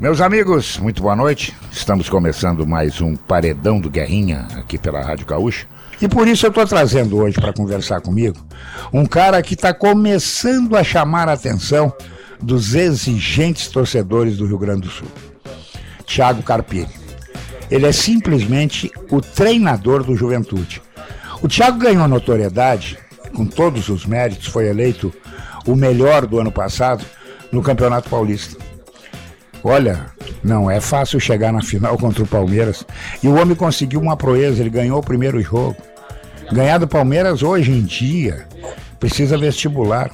Meus amigos, muito boa noite. Estamos começando mais um Paredão do Guerrinha aqui pela Rádio Gaúcha. E por isso eu estou trazendo hoje para conversar comigo um cara que está começando a chamar a atenção dos exigentes torcedores do Rio Grande do Sul. Thiago Carpini. Ele é simplesmente o treinador do Juventude. O Thiago ganhou notoriedade, com todos os méritos, foi eleito o melhor do ano passado no Campeonato Paulista. Olha, não é fácil chegar na final contra o Palmeiras. E o homem conseguiu uma proeza, ele ganhou o primeiro jogo. Ganhar do Palmeiras hoje em dia precisa vestibular.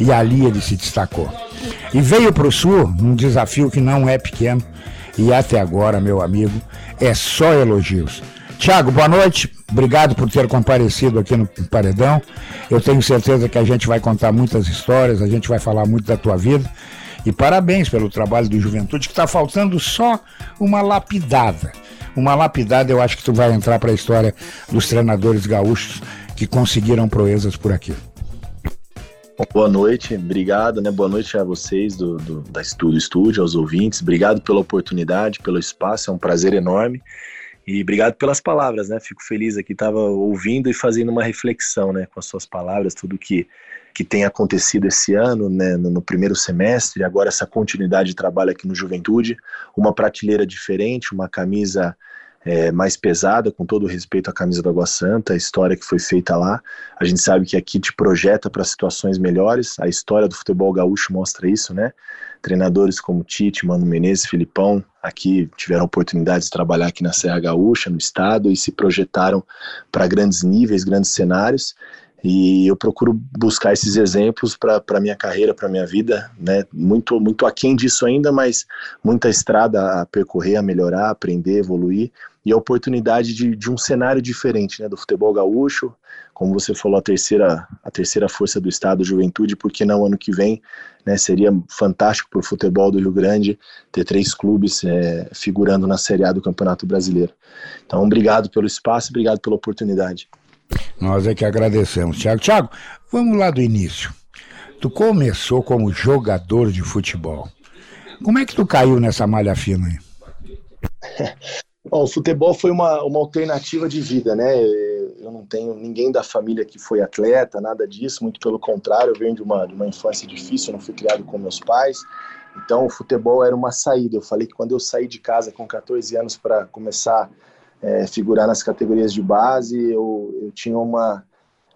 E ali ele se destacou. E veio para o Sul num desafio que não é pequeno. E até agora, meu amigo, é só elogios. Tiago, boa noite. Obrigado por ter comparecido aqui no Paredão. Eu tenho certeza que a gente vai contar muitas histórias, a gente vai falar muito da tua vida. E parabéns pelo trabalho do Juventude, que está faltando só uma lapidada. Uma lapidada, eu acho que tu vai entrar para a história dos treinadores gaúchos que conseguiram proezas por aqui. Boa noite, obrigado, né? Boa noite a vocês do, do, da Estúdio Estúdio, aos ouvintes. Obrigado pela oportunidade, pelo espaço, é um prazer enorme. E obrigado pelas palavras, né? Fico feliz aqui, estava ouvindo e fazendo uma reflexão, né, com as suas palavras, tudo que que tem acontecido esse ano, né, no, primeiro semestre, agora essa continuidade de trabalho aqui no Juventude, uma prateleira diferente, uma camisa é, mais pesada, com todo respeito à camisa do Água Santa, a história que foi feita lá. A gente sabe que aqui te projeta para situações melhores, a história do futebol gaúcho mostra isso, né? Treinadores como Tite, Mano Menezes, Filipão, aqui tiveram oportunidade de trabalhar aqui na Serra Gaúcha, no estado, e se projetaram para grandes níveis, grandes cenários. E eu procuro buscar esses exemplos para a minha carreira, para a minha vida, né? Muito, muito aquém disso ainda, mas muita estrada a percorrer, a melhorar, aprender, evoluir. E a oportunidade de, de um cenário diferente, né? Do futebol gaúcho, como você falou, a terceira, a terceira força do estado, Juventude, porque não ano que vem, né? Seria fantástico para o futebol do Rio Grande ter três clubes é, figurando na Série A do Campeonato Brasileiro. Então, obrigado pelo espaço, obrigado pela oportunidade. Nós é que agradecemos, Tiago. Tiago, vamos lá do início. Tu começou como jogador de futebol. Como é que tu caiu nessa malha fina aí? Bom, o futebol foi uma, uma alternativa de vida, né? Eu não tenho ninguém da família que foi atleta, nada disso, muito pelo contrário, eu venho de uma, de uma infância difícil, eu não fui criado com meus pais, então o futebol era uma saída. Eu falei que quando eu saí de casa com 14 anos para começar é, figurar nas categorias de base, eu, eu tinha uma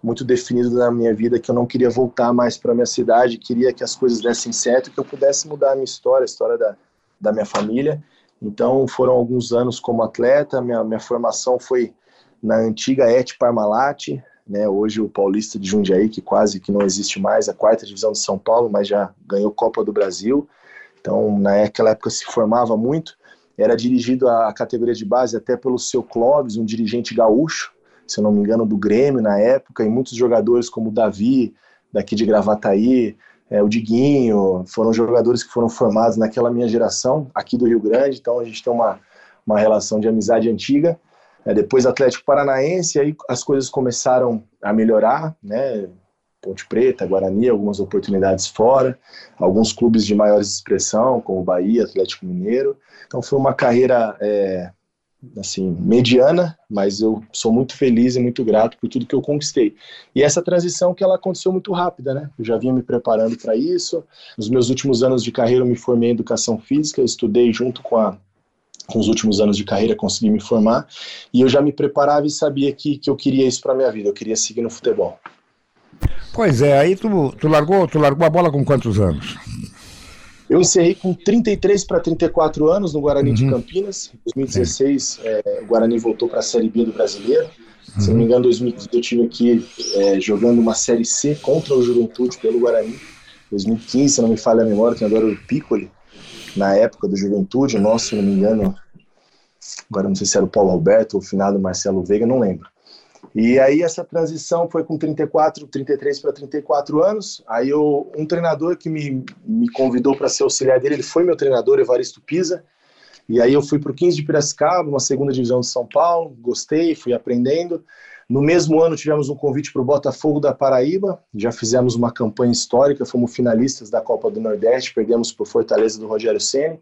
muito definido na minha vida que eu não queria voltar mais para minha cidade, queria que as coisas dessem certo, que eu pudesse mudar a minha história, a história da, da minha família. Então foram alguns anos como atleta, minha, minha formação foi na antiga Et Parmalat, né, hoje o Paulista de Jundiaí, que quase que não existe mais, a quarta divisão de São Paulo, mas já ganhou Copa do Brasil. Então, naquela época se formava muito era dirigido à categoria de base até pelo seu Clóvis, um dirigente gaúcho, se não me engano, do Grêmio na época, e muitos jogadores como o Davi, daqui de Gravataí, é, o Diguinho, foram jogadores que foram formados naquela minha geração, aqui do Rio Grande, então a gente tem uma, uma relação de amizade antiga. É, depois Atlético Paranaense, aí as coisas começaram a melhorar, né? Ponte Preta, Guarani, algumas oportunidades fora, alguns clubes de maior expressão, como Bahia, Atlético Mineiro. Então foi uma carreira é, assim mediana, mas eu sou muito feliz e muito grato por tudo que eu conquistei. E essa transição que ela aconteceu muito rápida, né? Eu já vinha me preparando para isso. Nos meus últimos anos de carreira eu me formei em educação física, estudei junto com a com os últimos anos de carreira consegui me formar e eu já me preparava e sabia que, que eu queria isso para minha vida, eu queria seguir no futebol. Pois é, aí tu, tu, largou, tu largou a bola com quantos anos? Eu encerrei com 33 para 34 anos no Guarani uhum. de Campinas. Em 2016, é, o Guarani voltou para a Série B do Brasileiro. Uhum. Se não me engano, em 2015 eu tive aqui é, jogando uma Série C contra o Juventude pelo Guarani. 2015, se não me falha a memória, tem agora o Piccoli, na época do Juventude, nosso, se não me engano, agora não sei se era o Paulo Alberto ou o finado Marcelo Veiga, não lembro. E aí essa transição foi com 34, 33 para 34 anos. Aí eu, um treinador que me, me convidou para ser auxiliar dele, ele foi meu treinador, Evaristo Pisa. E aí eu fui para o 15 de Piracicaba, uma segunda divisão de São Paulo, gostei, fui aprendendo. No mesmo ano tivemos um convite para o Botafogo da Paraíba, já fizemos uma campanha histórica, fomos finalistas da Copa do Nordeste, perdemos por Fortaleza do Rogério Ceni,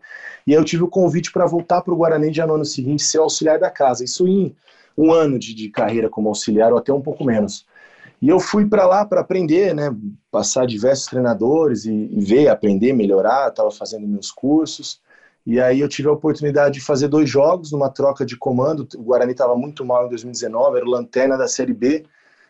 e eu tive o convite para voltar para o Guarani já no ano seguinte ser auxiliar da casa. Isso em um ano de, de carreira como auxiliar ou até um pouco menos. E eu fui para lá para aprender, né, passar diversos treinadores e, e ver, aprender, melhorar. Estava fazendo meus cursos. E aí eu tive a oportunidade de fazer dois jogos numa troca de comando. O Guarani estava muito mal em 2019, era o lanterna da Série B,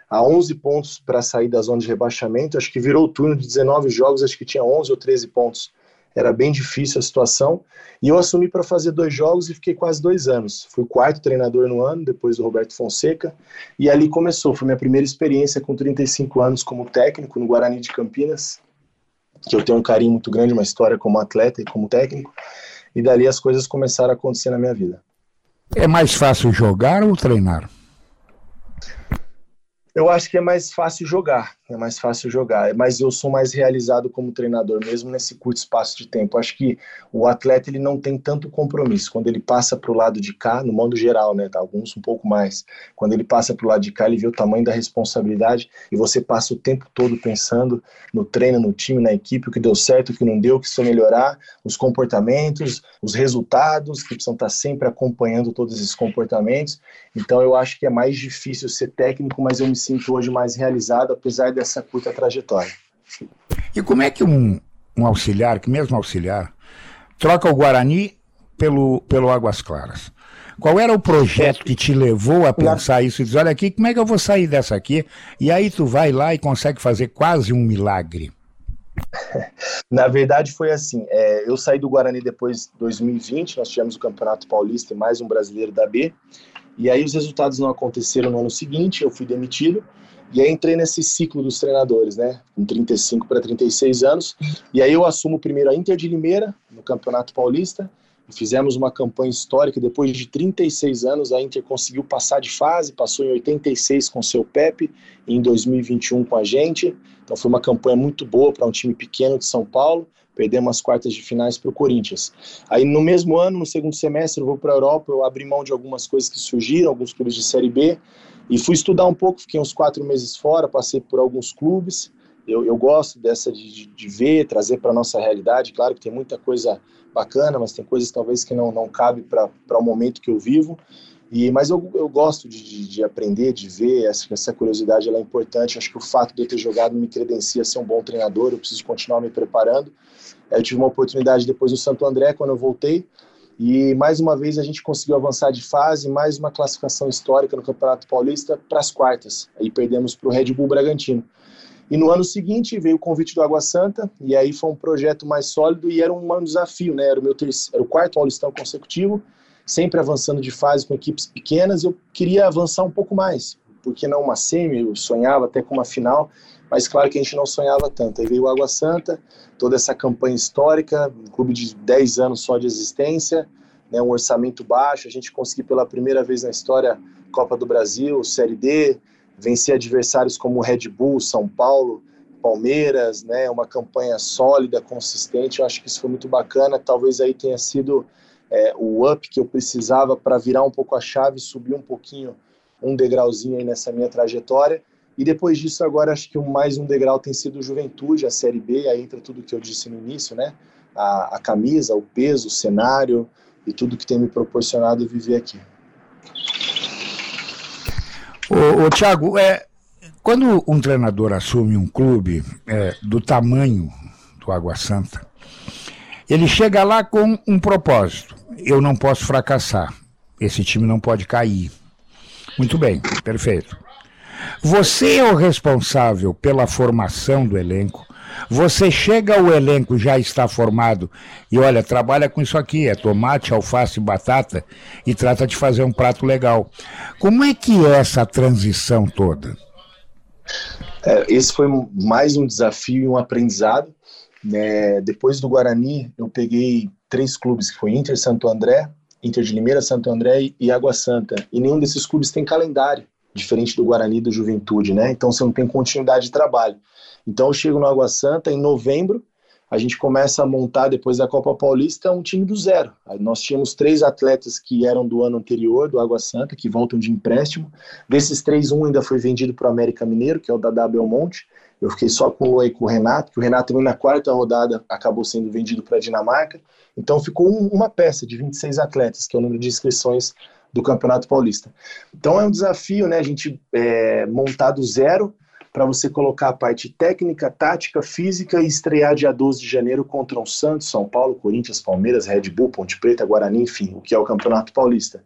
a 11 pontos para sair da zona de rebaixamento. Acho que virou o turno de 19 jogos, acho que tinha 11 ou 13 pontos. Era bem difícil a situação. E eu assumi para fazer dois jogos e fiquei quase dois anos. Fui o quarto treinador no ano, depois do Roberto Fonseca. E ali começou. Foi minha primeira experiência com 35 anos como técnico no Guarani de Campinas, que eu tenho um carinho muito grande, uma história como atleta e como técnico e dali as coisas começaram a acontecer na minha vida. É mais fácil jogar ou treinar? Eu acho que é mais fácil jogar, é mais fácil jogar, mas eu sou mais realizado como treinador, mesmo nesse curto espaço de tempo. Acho que o atleta ele não tem tanto compromisso. Quando ele passa para o lado de cá, no modo geral, né, tá, alguns um pouco mais, quando ele passa para o lado de cá, ele vê o tamanho da responsabilidade e você passa o tempo todo pensando no treino, no time, na equipe, o que deu certo, o que não deu, o que precisa melhorar, os comportamentos, os resultados, que precisam estar sempre acompanhando todos esses comportamentos. Então eu acho que é mais difícil ser técnico, mas eu me sinto hoje mais realizado, apesar dessa curta trajetória. E como é que um, um auxiliar, que mesmo auxiliar, troca o Guarani pelo, pelo Águas Claras? Qual era o projeto que te levou a pensar isso e dizer, olha aqui, como é que eu vou sair dessa aqui? E aí tu vai lá e consegue fazer quase um milagre. Na verdade foi assim, é, eu saí do Guarani depois de 2020, nós tivemos o Campeonato Paulista e mais um brasileiro da B, e aí os resultados não aconteceram no ano seguinte, eu fui demitido. E aí entrei nesse ciclo dos treinadores, né? Com 35 para 36 anos. E aí eu assumo primeiro a Inter de Limeira, no Campeonato Paulista. Fizemos uma campanha histórica. Depois de 36 anos, a Inter conseguiu passar de fase, passou em 86 com seu Pepe, e em 2021 com a gente. Então foi uma campanha muito boa para um time pequeno de São Paulo perdemos as quartas de finais para o Corinthians. Aí no mesmo ano, no segundo semestre, eu vou para a Europa, eu abri mão de algumas coisas que surgiram, alguns clubes de Série B, e fui estudar um pouco, fiquei uns quatro meses fora, passei por alguns clubes, eu, eu gosto dessa de, de ver, trazer para nossa realidade, claro que tem muita coisa bacana, mas tem coisas talvez que não, não cabe para o momento que eu vivo, e, mas eu, eu gosto de, de, de aprender, de ver, essa, essa curiosidade é importante. Acho que o fato de eu ter jogado me credencia a ser um bom treinador, eu preciso continuar me preparando. Eu tive uma oportunidade depois no Santo André, quando eu voltei, e mais uma vez a gente conseguiu avançar de fase, mais uma classificação histórica no Campeonato Paulista para as quartas. Aí perdemos para o Red Bull Bragantino. E no ano seguinte veio o convite do Água Santa, e aí foi um projeto mais sólido e era um, desafio, né? Era o meu terceiro, o quarto Paulistão consecutivo sempre avançando de fase com equipes pequenas, eu queria avançar um pouco mais, porque não uma semi, eu sonhava até com uma final, mas claro que a gente não sonhava tanto. Aí veio o Água Santa, toda essa campanha histórica, um clube de 10 anos só de existência, né, um orçamento baixo, a gente conseguiu pela primeira vez na história Copa do Brasil, Série D, vencer adversários como Red Bull, São Paulo, Palmeiras, né, uma campanha sólida, consistente, eu acho que isso foi muito bacana, talvez aí tenha sido é, o up que eu precisava para virar um pouco a chave, subir um pouquinho, um degrauzinho aí nessa minha trajetória. E depois disso, agora acho que mais um degrau tem sido Juventude, a Série B, aí entra tudo que eu disse no início, né? A, a camisa, o peso, o cenário e tudo que tem me proporcionado viver aqui. Ô, ô Thiago, é, quando um treinador assume um clube é, do tamanho do Água Santa, ele chega lá com um propósito. Eu não posso fracassar. Esse time não pode cair. Muito bem, perfeito. Você é o responsável pela formação do elenco. Você chega ao elenco já está formado e olha, trabalha com isso aqui, é tomate, alface, batata e trata de fazer um prato legal. Como é que é essa transição toda? É, esse foi mais um desafio e um aprendizado. Né? Depois do Guarani, eu peguei três clubes, que foi Inter Santo André, Inter de Limeira, Santo André e Água Santa. E nenhum desses clubes tem calendário, diferente do Guarani e do Juventude, né? Então você não tem continuidade de trabalho. Então eu chego no Água Santa em novembro, a gente começa a montar, depois da Copa Paulista, um time do zero. Nós tínhamos três atletas que eram do ano anterior, do Água Santa, que voltam de empréstimo. Desses três, um ainda foi vendido para o América Mineiro, que é o Dadá Belmonte. Eu fiquei só com o, com o Renato, que o Renato na quarta rodada acabou sendo vendido para a Dinamarca. Então ficou um, uma peça de 26 atletas, que é o número de inscrições do Campeonato Paulista. Então é um desafio, né? A gente é, montar do zero para você colocar a parte técnica, tática, física e estrear dia 12 de janeiro contra o Santos, São Paulo, Corinthians, Palmeiras, Red Bull, Ponte Preta, Guarani, enfim, o que é o Campeonato Paulista.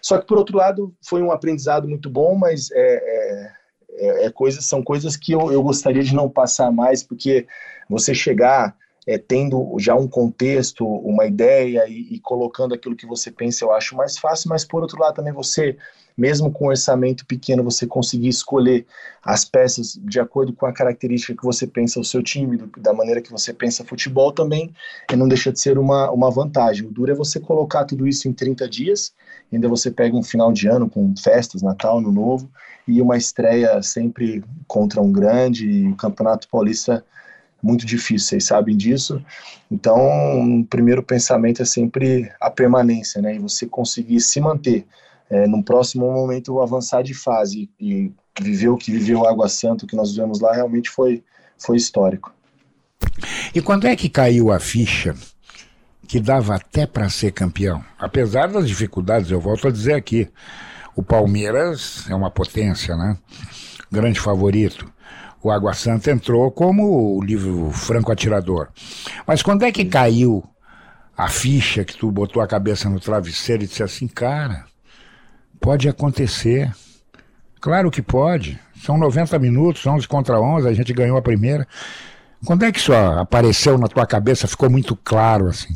Só que, por outro lado, foi um aprendizado muito bom, mas é, é, é coisas, são coisas que eu, eu gostaria de não passar mais, porque você chegar é, tendo já um contexto, uma ideia e, e, colocando aquilo que você pensa, eu acho mais fácil, mas por outro lado também você, mesmo com um orçamento pequeno, você conseguir escolher as peças de acordo com a característica que você pensa o seu time, do, da maneira que você pensa futebol também, não deixa de ser uma, uma vantagem. O duro é você colocar tudo isso em 30 dias, ainda você pega um final de ano com festas, Natal, Ano Novo, e uma estreia sempre contra um grande, e o Campeonato Paulista muito difícil, vocês sabem disso. Então, o primeiro pensamento é sempre a permanência, né? E você conseguir se manter. É, no próximo momento, avançar de fase e viver o que viveu Água Santa, o que nós vivemos lá, realmente foi, foi histórico. E quando é que caiu a ficha que dava até para ser campeão? Apesar das dificuldades, eu volto a dizer aqui, o Palmeiras é uma potência, né? Grande favorito o Água Santa entrou como o livro Franco Atirador. Mas quando é que caiu a ficha que tu botou a cabeça no travesseiro e disse assim, cara, pode acontecer. Claro que pode. São 90 minutos, 11 contra 11, a gente ganhou a primeira. Quando é que isso apareceu na tua cabeça, ficou muito claro assim?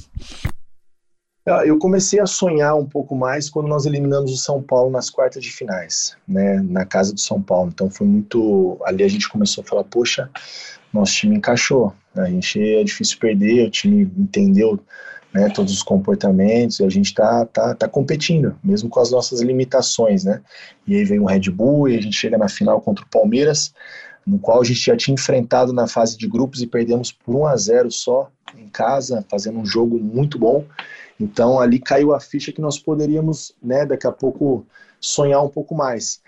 Eu comecei a sonhar um pouco mais quando nós eliminamos o São Paulo nas quartas de finais, né, na casa do São Paulo. Então foi muito. Ali a gente começou a falar: poxa, nosso time encaixou. A gente é difícil perder, o time entendeu né, todos os comportamentos e a gente tá, tá, tá competindo, mesmo com as nossas limitações, né? E aí vem o Red Bull e a gente chega na final contra o Palmeiras, no qual a gente já tinha enfrentado na fase de grupos e perdemos por 1 a 0 só em casa, fazendo um jogo muito bom. Então ali caiu a ficha que nós poderíamos, né, daqui a pouco sonhar um pouco mais.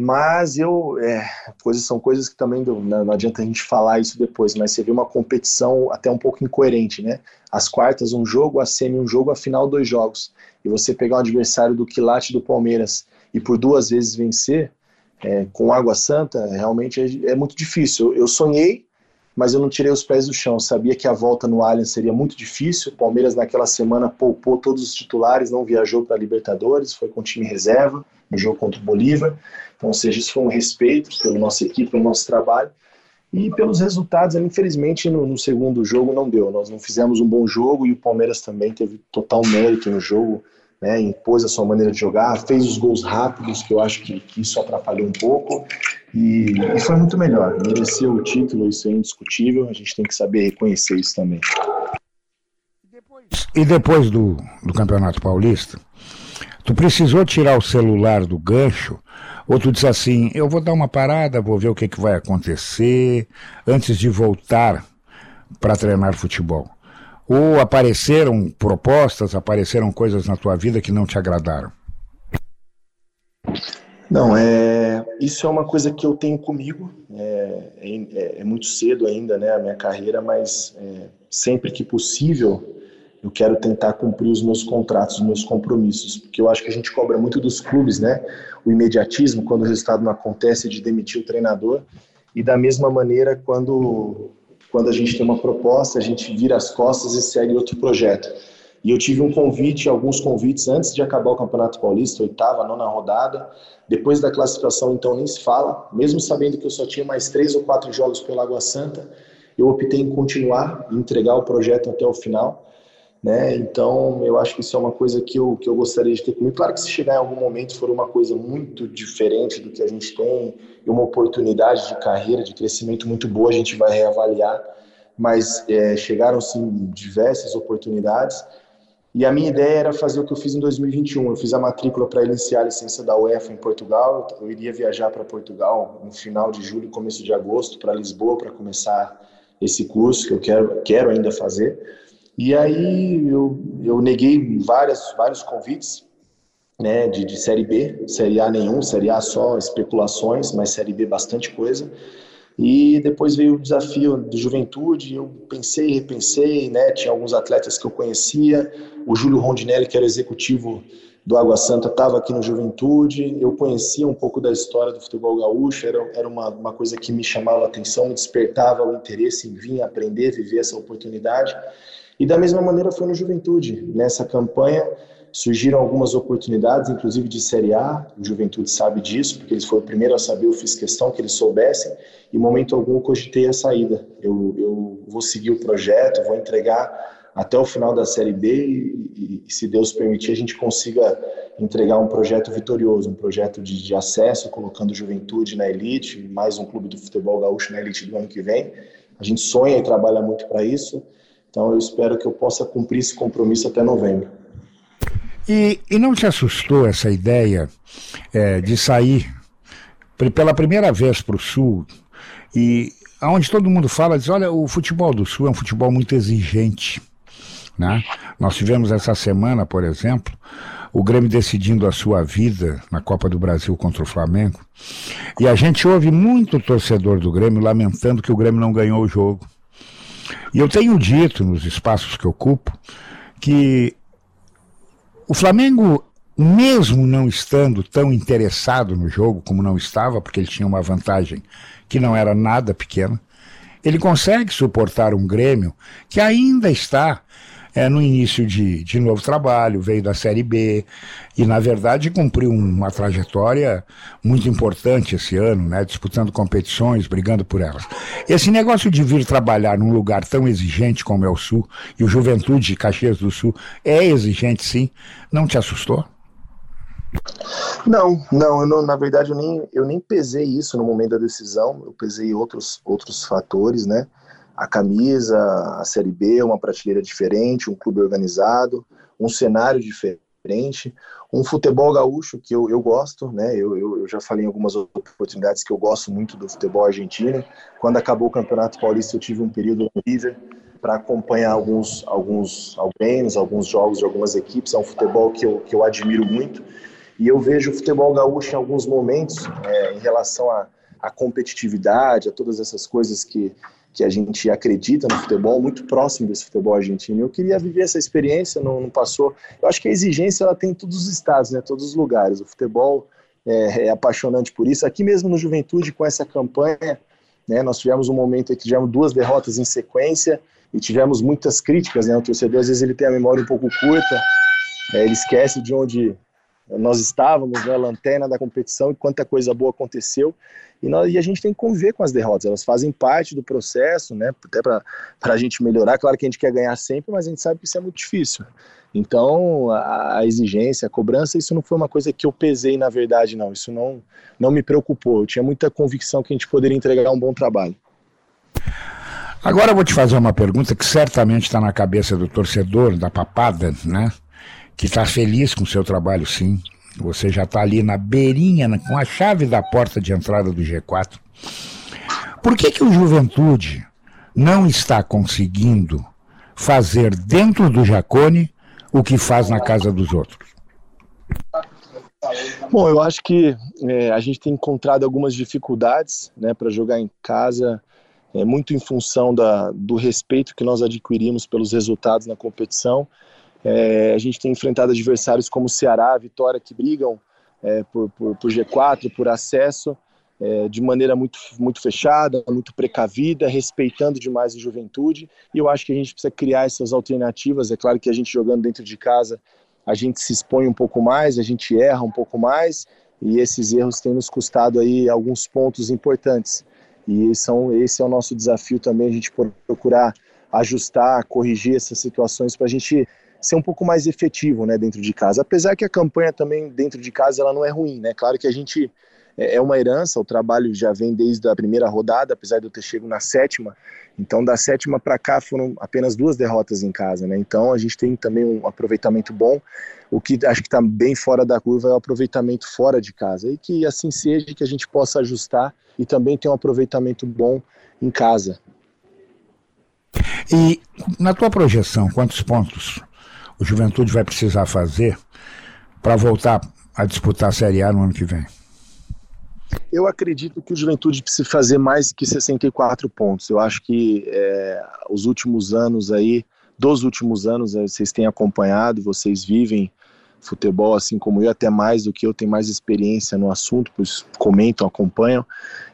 Mas eu, é, coisas são coisas que também não, não adianta a gente falar isso depois, mas você vê uma competição até um pouco incoerente, né? As quartas um jogo, a semi um jogo, a final dois jogos. E você pegar um adversário do quilate do Palmeiras e por duas vezes vencer, é, com Água Santa, realmente é, é muito difícil. Eu, sonhei mas eu não tirei os pés do chão. Sabia que a volta no Allianz seria muito difícil. O Palmeiras naquela semana poupou todos os titulares, não viajou para a Libertadores, foi com time reserva no jogo contra o Bolívar. Então, ou seja, isso foi um respeito pela nossa equipe, pelo nosso trabalho. E pelos resultados, infelizmente, no, no, segundo jogo não deu. Nós não fizemos um bom jogo e o Palmeiras também teve total mérito no jogo, né, impôs a sua maneira de jogar, fez os gols rápidos, que eu acho que, que isso atrapalhou um pouco. E, e foi muito melhor. Mereceu o título, isso é indiscutível. A gente tem que saber reconhecer isso também. E depois do, do Campeonato Paulista, tu precisou tirar o celular do gancho ou tu disse assim, eu vou dar uma parada, vou ver o que, que vai acontecer antes de voltar para treinar futebol? Ou apareceram propostas, apareceram coisas na tua vida que não te agradaram? Não, é, isso é uma coisa que eu tenho comigo. É, é, é muito cedo ainda, né, a minha carreira, mas é, sempre que possível eu quero tentar cumprir os meus contratos, os meus compromissos, porque eu acho que a gente cobra muito dos clubes, né, o imediatismo quando o resultado não acontece de demitir o treinador e da mesma maneira quando quando a gente tem uma proposta a gente vira as costas e segue outro projeto. E eu tive um convite, alguns convites antes de acabar o Campeonato Paulista, oitava, nona rodada. Depois da classificação, então, nem se fala. Mesmo sabendo que eu só tinha mais três ou quatro jogos pela Água Santa, eu optei em continuar e entregar o projeto até o final. Né? Então, eu acho que isso é uma coisa que eu, que eu gostaria de ter comigo. Claro que se chegar em algum momento for uma coisa muito diferente do que a gente tem e uma oportunidade de carreira, de crescimento muito boa, a gente vai reavaliar. Mas é, chegaram, sim, diversas oportunidades e a minha ideia era fazer o que eu fiz em 2021. Eu fiz a matrícula para iniciar a licença da UEFA em Portugal. Eu iria viajar para Portugal no final de julho, começo de agosto, para Lisboa, para começar esse curso que eu quero, quero ainda fazer. E aí eu, eu neguei várias, vários convites né, de, de Série B, Série A nenhum, Série A só especulações, mas Série B bastante coisa. E depois veio o desafio do Juventude, eu pensei, repensei, né, tinha alguns atletas que eu conhecia, o Júlio Rondinelli, que era executivo do Água Santa, estava aqui no Juventude, eu conhecia um pouco da história do futebol gaúcho, era, era uma, uma coisa que me chamava a atenção, me despertava o interesse em vir aprender, viver essa oportunidade. E da mesma maneira foi no Juventude. Nessa campanha surgiram algumas oportunidades, inclusive de Série A, o Juventude sabe disso, porque eles foram o primeiro a saber, eu fiz questão que eles soubessem, e em momento algum eu cogitei a saída. Eu, eu vou seguir o projeto, vou entregar até o final da Série B e, e, se Deus permitir, a gente consiga entregar um projeto vitorioso, um projeto de, de acesso, colocando Juventude na elite, mais um clube do futebol gaúcho na elite do ano que vem. A gente sonha e trabalha muito para isso. Então eu espero que eu possa cumprir esse compromisso até novembro. E, e não te assustou essa ideia é, de sair pela primeira vez para o Sul e aonde todo mundo fala, diz, olha, o futebol do Sul é um futebol muito exigente. Né? Nós tivemos essa semana, por exemplo, o Grêmio decidindo a sua vida na Copa do Brasil contra o Flamengo. E a gente ouve muito torcedor do Grêmio lamentando que o Grêmio não ganhou o jogo. E eu tenho dito nos espaços que ocupo que o Flamengo, mesmo não estando tão interessado no jogo como não estava, porque ele tinha uma vantagem que não era nada pequena, ele consegue suportar um Grêmio que ainda está é, no início de, de novo trabalho, veio da Série B e, na verdade, cumpriu uma trajetória muito importante esse ano, né, disputando competições, brigando por elas. Esse negócio de vir trabalhar num lugar tão exigente como é o Sul, e o Juventude de Caxias do Sul é exigente sim, não te assustou? Não, não, não, na verdade eu nem, eu nem pesei isso no momento da decisão, eu pesei outros, outros fatores, né? A camisa, a Série B, uma prateleira diferente, um clube organizado, um cenário diferente, um futebol gaúcho que eu, eu gosto, né? Eu, eu, eu, já falei em algumas oportunidades que eu gosto muito do futebol argentino. Quando acabou o Campeonato Paulista, eu tive um período no River para acompanhar alguns alguns treinos, alguns jogos de algumas equipes. É um futebol que eu, que eu admiro muito. E eu vejo o futebol gaúcho em alguns momentos, é, em relação à competitividade, a todas essas coisas que, que a gente acredita no futebol, muito próximo desse futebol argentino. Eu queria viver essa experiência, não, não passou. Eu acho que a exigência ela tem em todos os estados, né, todos os lugares. O futebol é, é apaixonante por isso. Aqui mesmo no Juventude, com essa campanha, né, nós tivemos um momento em que tivemos duas derrotas em sequência e tivemos muitas críticas. Né, o torcedor, às vezes, ele tem a memória um pouco curta, é, ele esquece de onde nós estávamos, né, lanterna da competição e quanta coisa boa aconteceu. E, nós, e a gente tem que conviver com as derrotas, elas fazem parte do processo, né, até para a gente melhorar. Claro que a gente quer ganhar sempre, mas a gente sabe que isso é muito difícil. Então, a, a, exigência, a cobrança, isso não foi uma coisa que eu pesei na verdade, não. Isso não, não me preocupou. Eu tinha muita convicção que a gente poderia entregar um bom trabalho. Agora eu vou te fazer uma pergunta que certamente está na cabeça do torcedor, da papada, né? Que está feliz com o seu trabalho, sim. Você já está ali na beirinha, com a chave da porta de entrada do G4. Por que, que o Juventude não está conseguindo fazer dentro do Jacone o que faz na casa dos outros? Bom, eu acho que é, a gente tem encontrado algumas dificuldades né, para jogar em casa, é, muito em função da, do respeito que nós adquirimos pelos resultados na competição é, a gente tem enfrentado adversários como Ceará, Vitória, que brigam é, por, por, por, G4, por acesso, é, de maneira muito, muito fechada, muito precavida, respeitando demais a juventude. E eu acho que a gente precisa criar essas alternativas. É claro que a gente jogando dentro de casa, a gente se expõe um pouco mais, a gente erra um pouco mais, e esses erros têm nos custado aí alguns pontos importantes. E são, esse é o nosso desafio também, a gente procurar ajustar, corrigir essas situações para a gente ser um pouco mais efetivo, né, dentro de casa. Apesar que a campanha também dentro de casa ela não é ruim, né? Claro que a gente é, é uma herança, o trabalho já vem desde a primeira rodada, apesar de eu ter chegado na sétima. Então, da sétima para cá foram apenas duas derrotas em casa, né? Então, a gente tem também um aproveitamento bom. O que acho que está bem fora da curva é o aproveitamento fora de casa. E que assim seja, que a gente possa ajustar e também ter um aproveitamento bom em casa. E na tua projeção, quantos pontos o Juventude vai precisar fazer para voltar a disputar a Série A no ano que vem? Eu acredito que o Juventude precisa fazer mais que 64 pontos. Eu acho que é, os últimos anos aí, dos últimos anos, é, vocês têm acompanhado, vocês vivem futebol assim como eu, até mais do que eu, tenho mais experiência no assunto, pois comentam, acompanham.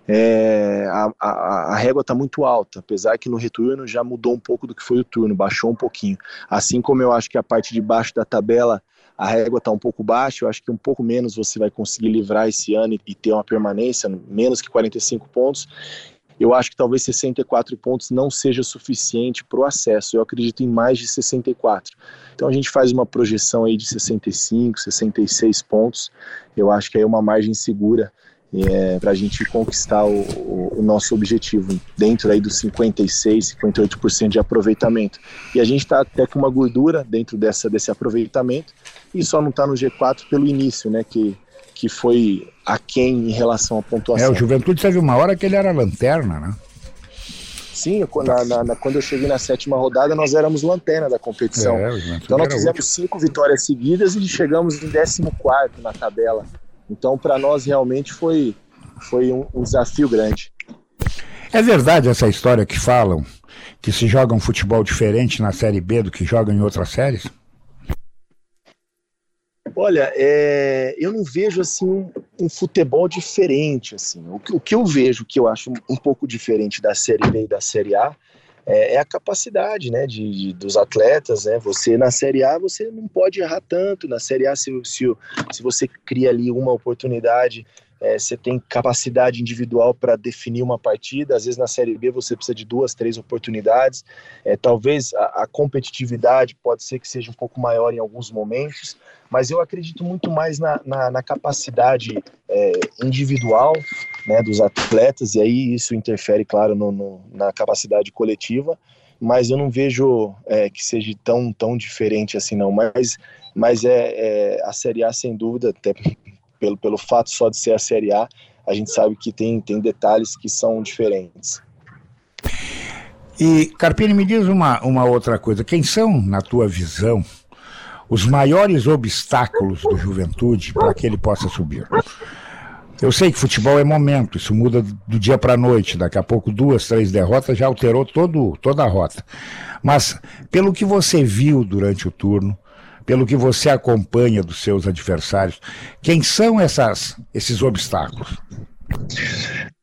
É, a, a, a, régua está muito alta, apesar que no retorno já mudou um pouco do que foi o turno, baixou um pouquinho. Assim como eu acho que a parte de baixo da tabela a régua está um pouco baixa, eu acho que um pouco menos você vai conseguir livrar esse ano e ter uma permanência, menos que 45 pontos. Eu acho que talvez 64 pontos não seja suficiente para o acesso. Eu acredito em mais de 64. Então a gente faz uma projeção aí de 65, 66 pontos. Eu acho que é uma margem segura é, para a gente conquistar o, o, o, nosso objetivo dentro aí dos 56, 58% de aproveitamento. E a gente está até com uma gordura dentro dessa, desse aproveitamento e só não está no G4 pelo início, né? Que, que foi aquém em relação à pontuação. É, o Juventude teve uma hora que ele era lanterna, né? Sim, na, na, na, quando eu cheguei na sétima rodada, nós éramos lanterna da competição. É, então nós fizemos cinco vitórias seguidas e chegamos em 14 na tabela. Então, para nós, realmente foi, foi um, um desafio grande. É verdade essa história que falam que se joga um futebol diferente na Série B do que jogam em outras séries? Olha, é, eu não vejo assim um, um futebol diferente. Assim. O, o, que eu vejo que eu acho um pouco diferente da Série B e da Série A é, é a capacidade né, de, de, dos atletas. Né? Você na Série A você não pode errar tanto. Na Série A, se, se, se você cria ali uma oportunidade, é, você tem capacidade individual para definir uma partida. Às vezes na Série B você precisa de duas, três oportunidades. É, talvez a, a, competitividade pode ser que seja um pouco maior em alguns momentos, mas eu acredito muito mais na, na, na capacidade é, individual né, dos atletas, e aí isso interfere, claro, no, no, na capacidade coletiva, mas eu não vejo é, que seja tão, tão diferente assim, não. Mas, mas é, é, a Série A, sem dúvida, até pelo, pelo fato só de ser a Série A, a gente sabe que tem, tem detalhes que são diferentes. E, Carpini, me diz uma, uma outra coisa. Quem são, na tua visão, os maiores obstáculos do Juventude para que ele possa subir? Eu sei que futebol é momento, isso muda do dia para a noite. Daqui a pouco, duas, três derrotas já alterou todo, toda a rota. Mas, pelo que você viu durante o turno, pelo que você acompanha dos seus adversários, quem são essas, esses obstáculos?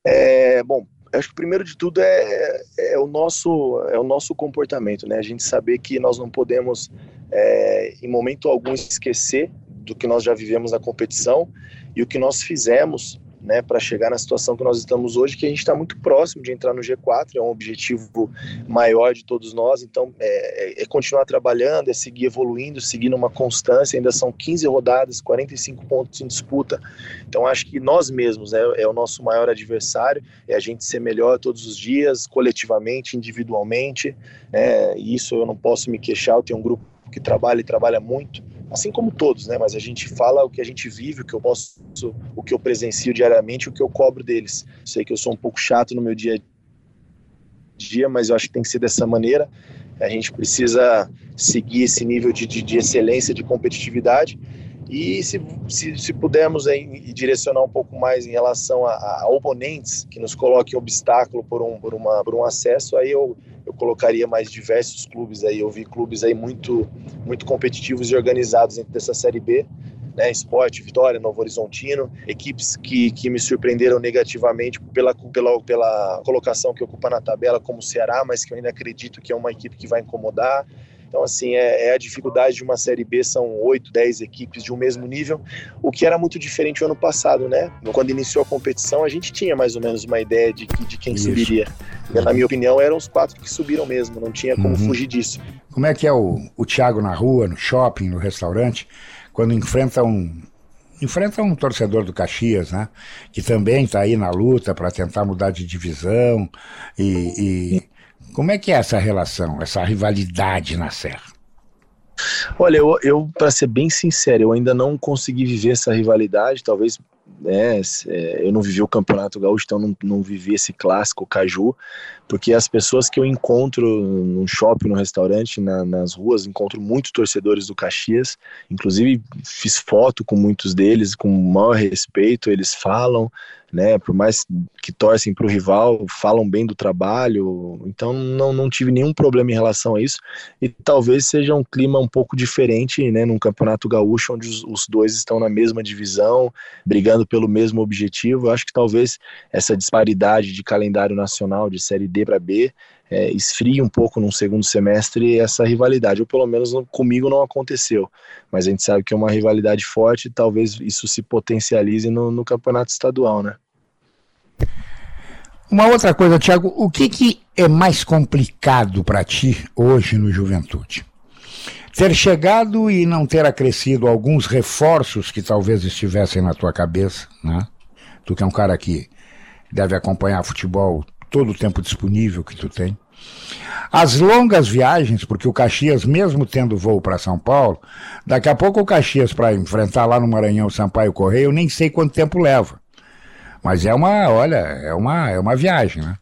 É, bom, acho que primeiro de tudo é, é, o nosso é o nosso comportamento, né? A gente saber que nós não podemos é, em momento algum esquecer do que nós já vivemos na competição e o que nós fizemos né, para chegar na situação que nós estamos hoje, que a gente está muito próximo de entrar no G4, é um objetivo maior de todos nós, então é, é, é, continuar trabalhando, é seguir evoluindo, seguir numa constância, ainda são 15 rodadas, 45 pontos em disputa, então acho que nós mesmos é, é o nosso maior adversário, é a gente ser melhor todos os dias, coletivamente, individualmente, né, isso eu não posso me queixar, eu tenho um grupo que trabalha e trabalha muito, assim como todos, né? Mas a gente fala o que a gente vive, o que eu posso, o que eu presencio diariamente, o que eu cobro deles. Sei que eu sou um pouco chato no meu dia a dia, mas eu acho que tem que ser dessa maneira. A gente precisa seguir esse nível de, de, de excelência, de competitividade. E se, se, se pudermos direcionar um pouco mais em relação a, a, oponentes que nos coloquem obstáculo por um, por, uma, por um acesso, aí eu, eu colocaria mais diversos clubes aí. Eu vi clubes aí muito, muito competitivos e organizados dentro dessa Série B, né? Esporte, Vitória, Novo Horizontino, equipes que, que me surpreenderam negativamente pela, pela, pela colocação que ocupa na tabela, como o Ceará, mas que eu ainda acredito que é uma equipe que vai incomodar. Então, assim, é, é, a dificuldade de uma Série B, são 8, 10 equipes de um mesmo nível, o que era muito diferente o ano passado, né? Quando iniciou a competição, a gente tinha mais ou menos uma ideia de, de quem Isso. subiria. E, na minha opinião, eram os quatro que subiram mesmo, não tinha como uhum. fugir disso. Como é que é o, o Thiago na rua, no shopping, no restaurante, quando enfrenta um, enfrenta um torcedor do Caxias, né? Que também está aí na luta para tentar mudar de divisão e, e, como é que é essa relação, essa rivalidade na Serra? Olha, eu, eu para ser bem sincero, eu ainda não consegui viver essa rivalidade, talvez né? É, eu não vivi o Campeonato Gaúcho, então não, não vivi esse clássico Caju, porque as pessoas que eu encontro no shopping, no restaurante, na, nas ruas, encontro muitos torcedores do Caxias, inclusive fiz foto com muitos deles, com o maior respeito, eles falam, né? Por mais que torcem para o rival, falam bem do trabalho, então não, não tive nenhum problema em relação a isso. E talvez seja um clima um pouco diferente, né? Num campeonato gaúcho, onde os, os dois estão na mesma divisão, brigando pelo mesmo objetivo. Eu acho que talvez essa disparidade de calendário nacional, de Série D para B, é, esfrie um pouco num segundo semestre essa rivalidade, ou pelo menos comigo não aconteceu. Mas a gente sabe que é uma rivalidade forte e talvez isso se potencialize no, no campeonato estadual, né? Uma outra coisa, Thiago, o que, que é mais complicado para ti hoje no Juventude? Ter chegado e não ter acrescido alguns reforços que talvez estivessem na tua cabeça, né? Tu que é um cara que deve acompanhar futebol todo o tempo disponível que tu tem. As longas viagens, porque o Caxias, mesmo tendo voo para São Paulo, daqui a pouco o Caxias para enfrentar lá no Maranhão Sampaio Correio, eu nem sei quanto tempo leva. Mas é uma, olha, é uma, é uma viagem, né?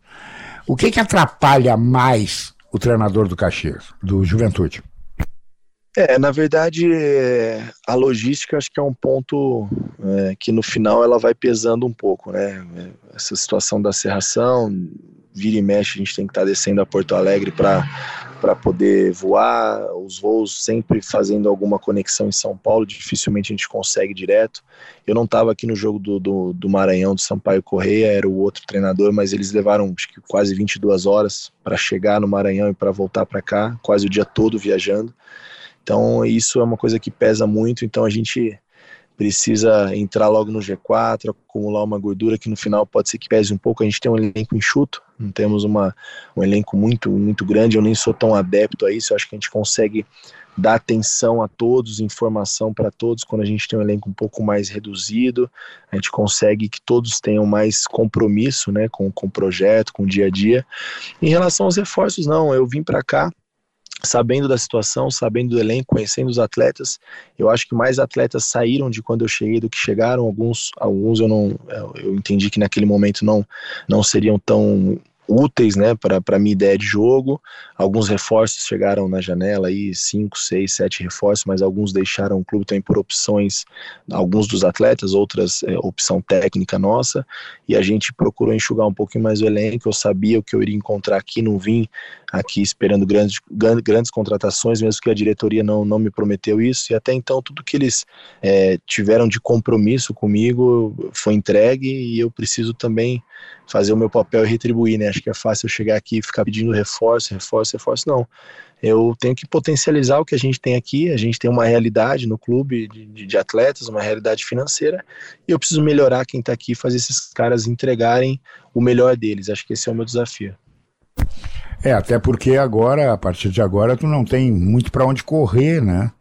O que que atrapalha mais o treinador do Caxias, do Juventude? É, na verdade, a logística acho que é um ponto é, que no final ela vai pesando um pouco, né? Essa situação da serração, vira e mexe, a gente tem que estar tá descendo a Porto Alegre para poder voar, os voos sempre fazendo alguma conexão em São Paulo, dificilmente a gente consegue direto. Eu não estava aqui no jogo do, do, do, Maranhão, do Sampaio Correia, era o outro treinador, mas eles levaram acho que quase 22 horas para chegar no Maranhão e para voltar para cá, quase o dia todo viajando. Então isso é uma coisa que pesa muito, então a gente precisa entrar logo no G4, acumular uma gordura que no final pode ser que pese um pouco. A gente tem um elenco enxuto, não temos uma, um elenco muito, muito grande, eu nem sou tão adepto a isso, eu acho que a gente consegue dar atenção a todos, informação para todos, quando a gente tem um elenco um pouco mais reduzido, a gente consegue que todos tenham mais compromisso né, com, com o projeto, com o dia a dia. Em relação aos reforços, não, eu vim para cá sabendo da situação, sabendo do elenco, conhecendo os atletas. Eu acho que mais atletas saíram de quando eu cheguei do que chegaram. Alguns, alguns eu não, eu entendi que naquele momento não, não seriam tão úteis né, para a minha ideia de jogo. Alguns reforços chegaram na janela, aí cinco, seis, sete reforços, mas alguns deixaram o clube também por opções, alguns dos atletas, outras é, opção técnica nossa, e a gente procurou enxugar um pouquinho mais o elenco. Eu sabia o que eu iria encontrar aqui, não vim aqui esperando grandes, grandes contratações, mesmo que a diretoria não, não me prometeu isso, e até então tudo que eles é, tiveram de compromisso comigo foi entregue, e eu preciso também fazer o meu papel e retribuir, né? Acho que é fácil eu chegar aqui e ficar pedindo reforço, reforço, reforço. Não. Eu tenho que potencializar o que a gente tem aqui. A gente tem uma realidade no clube de, de atletas, uma realidade financeira, e eu preciso melhorar quem está aqui, fazer esses caras entregarem o melhor deles. Acho que esse é o meu desafio. É, até porque agora, a partir de agora, tu não tem muito para onde correr, né?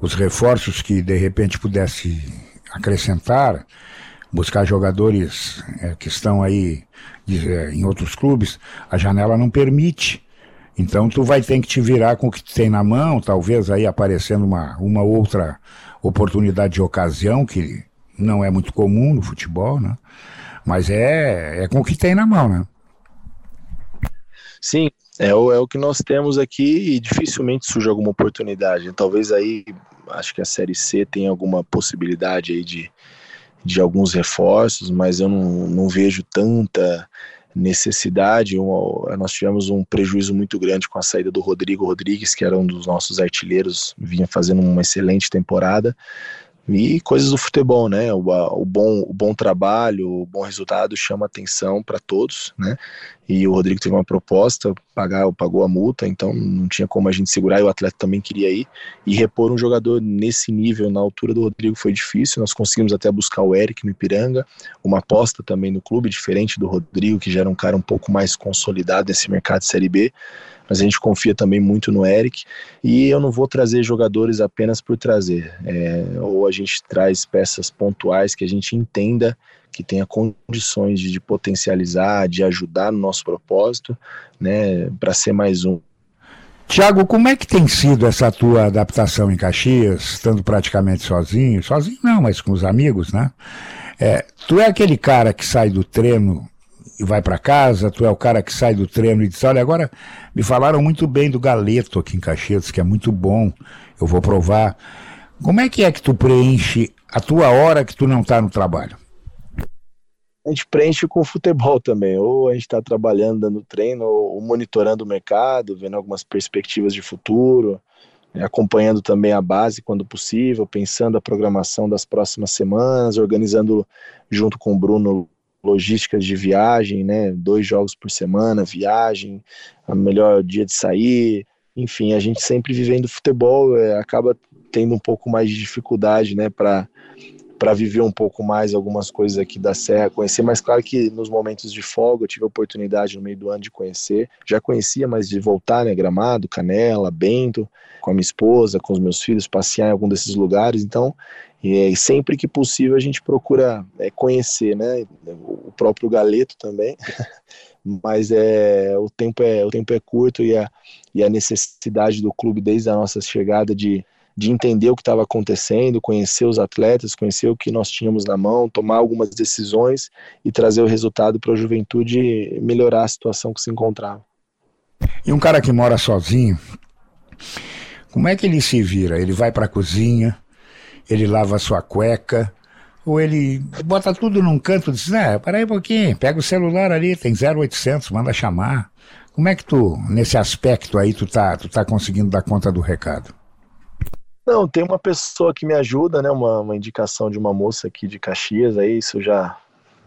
Os reforços que de repente pudesse acrescentar, buscar jogadores é, que estão aí de, é, em outros clubes, a janela não permite. Então tu vai ter que te virar com o que tu tem na mão, talvez aí aparecendo uma, uma outra oportunidade de ocasião, que não é muito comum no futebol, né? Mas é, é com o que tem na mão, né? Sim, é o, é o que nós temos aqui e dificilmente surge alguma oportunidade. Talvez aí, acho que a Série C tem alguma possibilidade aí de, de alguns reforços, mas eu não, não vejo tanta necessidade. nós tivemos um prejuízo muito grande com a saída do Rodrigo Rodrigues, que era um dos nossos artilheiros, vinha fazendo uma excelente temporada e coisas do futebol, né? O, o, bom, o bom trabalho, o bom resultado chama atenção para todos, né? E o Rodrigo teve uma proposta, pagar, pagou a multa, então não tinha como a gente segurar, e o atleta também queria ir. E repor um jogador nesse nível, na altura do Rodrigo, foi difícil. Nós conseguimos até buscar o Eric no Ipiranga, uma aposta também no clube, diferente do Rodrigo, que já era um cara um pouco mais consolidado nesse mercado de Série B mas a gente confia também muito no Eric. E eu não vou trazer jogadores apenas por trazer, é, ou a gente traz peças pontuais que a gente entenda que tenha condições de, de potencializar, de ajudar no nosso propósito, né, para ser mais um. Tiago, como é que tem sido essa tua adaptação em Caxias, estando praticamente sozinho? Sozinho não, mas com os amigos, né? É, tu é aquele cara que sai do treino e vai para casa, tu é o cara que sai do treino e diz, olha, agora me falaram muito bem do galeto aqui em Caxias, que é muito bom, eu vou provar. Como é que é que tu preenche a tua hora que tu não está no trabalho? A gente preenche com futebol também, ou a gente está trabalhando, dando treino, ou monitorando o mercado, vendo algumas perspectivas de futuro, né, acompanhando também a base quando possível, pensando a programação das próximas semanas, organizando junto com o Bruno logísticas de viagem, né, dois jogos por semana, viagem, a melhor dia de sair, enfim, a gente sempre vivendo futebol é, acaba tendo um pouco mais de dificuldade, né, para para viver um pouco mais algumas coisas aqui da Serra, conhecer, mas claro que nos momentos de folga eu tive a oportunidade no meio do ano de conhecer, já conhecia, mas de voltar, né, Gramado, Canela, Bento, com a minha esposa, com os meus filhos, passear em algum desses lugares, então e sempre que possível a gente procura é, conhecer, né, o próprio Galeto também, mas é o tempo é o tempo é curto e a, e a necessidade do clube desde a nossa chegada de de entender o que estava acontecendo, conhecer os atletas, conhecer o que nós tínhamos na mão, tomar algumas decisões e trazer o resultado para a juventude melhorar a situação que se encontrava. E um cara que mora sozinho, como é que ele se vira? Ele vai para a cozinha, ele lava a sua cueca, ou ele bota tudo num canto e diz, ah, para aí um pouquinho, pega o celular ali, tem 0800, manda chamar. Como é que tu, nesse aspecto aí, tu tá, tu tá conseguindo dar conta do recado? Não, tem uma pessoa que me ajuda, né? Uma, uma indicação de uma moça aqui de Caxias, aí isso já.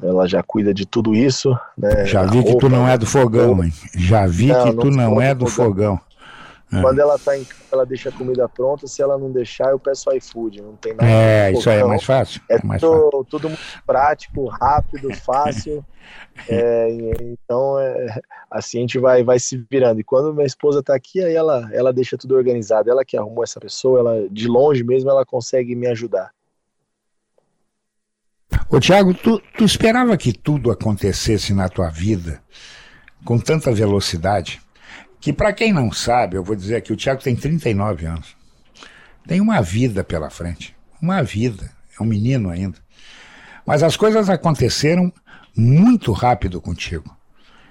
Ela já cuida de tudo isso, né? Já vi que tu não é do fogão, hein? Já vi não, que tu não, não é do fogão. fogão. É. Quando ela tá em casa, ela deixa a comida pronta. Se ela não deixar, eu peço iFood. Não tem nada. É, isso aí é mais fácil. É, é mais tudo, fácil. tudo muito prático, rápido, fácil. é, então, é, assim a gente vai, vai se virando. E quando minha esposa tá aqui, aí ela, ela deixa tudo organizado. Ela que arrumou essa pessoa, ela de longe mesmo, ela consegue me ajudar. Ô Tiago, tu, tu esperava que tudo acontecesse na tua vida com tanta velocidade? Que para quem não sabe, eu vou dizer que o Tiago tem 39 anos. Tem uma vida pela frente. Uma vida. É um menino ainda. Mas as coisas aconteceram muito rápido contigo.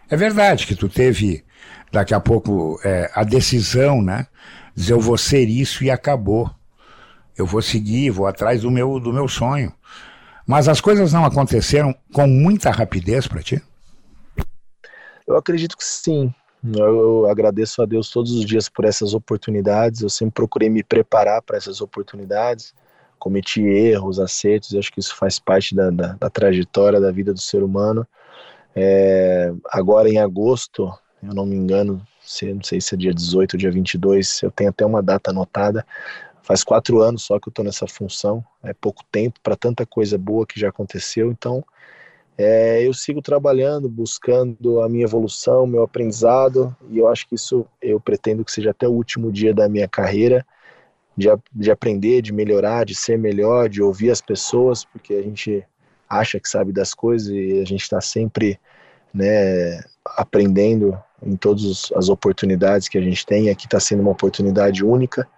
É verdade que tu teve, daqui a pouco, é, a decisão, né? Dizer, eu vou ser isso e acabou. Eu vou seguir, vou atrás do meu, do meu sonho. Mas as coisas não aconteceram com muita rapidez para ti? Eu acredito que sim. Eu agradeço a Deus todos os dias por essas oportunidades. Eu sempre procurei me preparar para essas oportunidades. Cometi erros, acertos, e acho que isso faz parte da, da, da trajetória da vida do ser humano. É, agora em agosto, eu não me engano, se, não sei se é dia 18 ou dia 22, eu tenho até uma data anotada. Faz quatro anos só que eu estou nessa função. É pouco tempo para tanta coisa boa que já aconteceu. Então, é, eu sigo trabalhando, buscando a minha evolução, meu aprendizado, e eu acho que isso eu pretendo que seja até o último dia da minha carreira, de, de aprender, de melhorar, de ser melhor, de ouvir as pessoas, porque a gente acha que sabe das coisas e a gente está sempre né, aprendendo em todas as oportunidades que a gente tem. Aqui está sendo uma oportunidade única,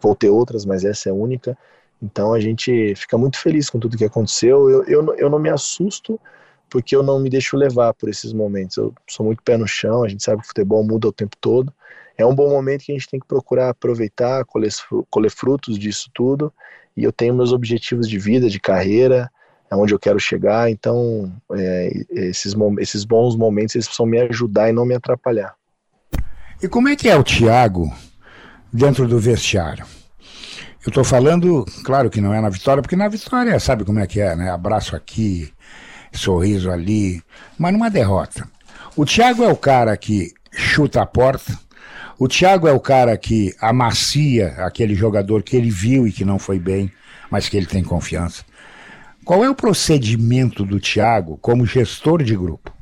vou ter outras, mas essa é única. Então a gente fica muito feliz com tudo que aconteceu. Eu, eu, eu não me assusto porque eu não me deixo levar por esses momentos. Eu sou muito pé no chão, a gente sabe que o futebol muda o tempo todo. É um bom momento que a gente tem que procurar aproveitar, colher, frutos disso tudo. E eu tenho meus objetivos de vida, de carreira, aonde eu quero chegar. Então, é, esses, esses bons momentos eles precisam me ajudar e não me atrapalhar. E como é que é o Thiago dentro do vestiário? Eu estou falando, claro que não é na vitória, porque na vitória sabe como é que é, né? Abraço aqui, sorriso ali, mas numa derrota. O Thiago é o cara que chuta a porta, o Thiago é o cara que amacia aquele jogador que ele viu e que não foi bem, mas que ele tem confiança. Qual é o procedimento do Thiago como gestor de grupo?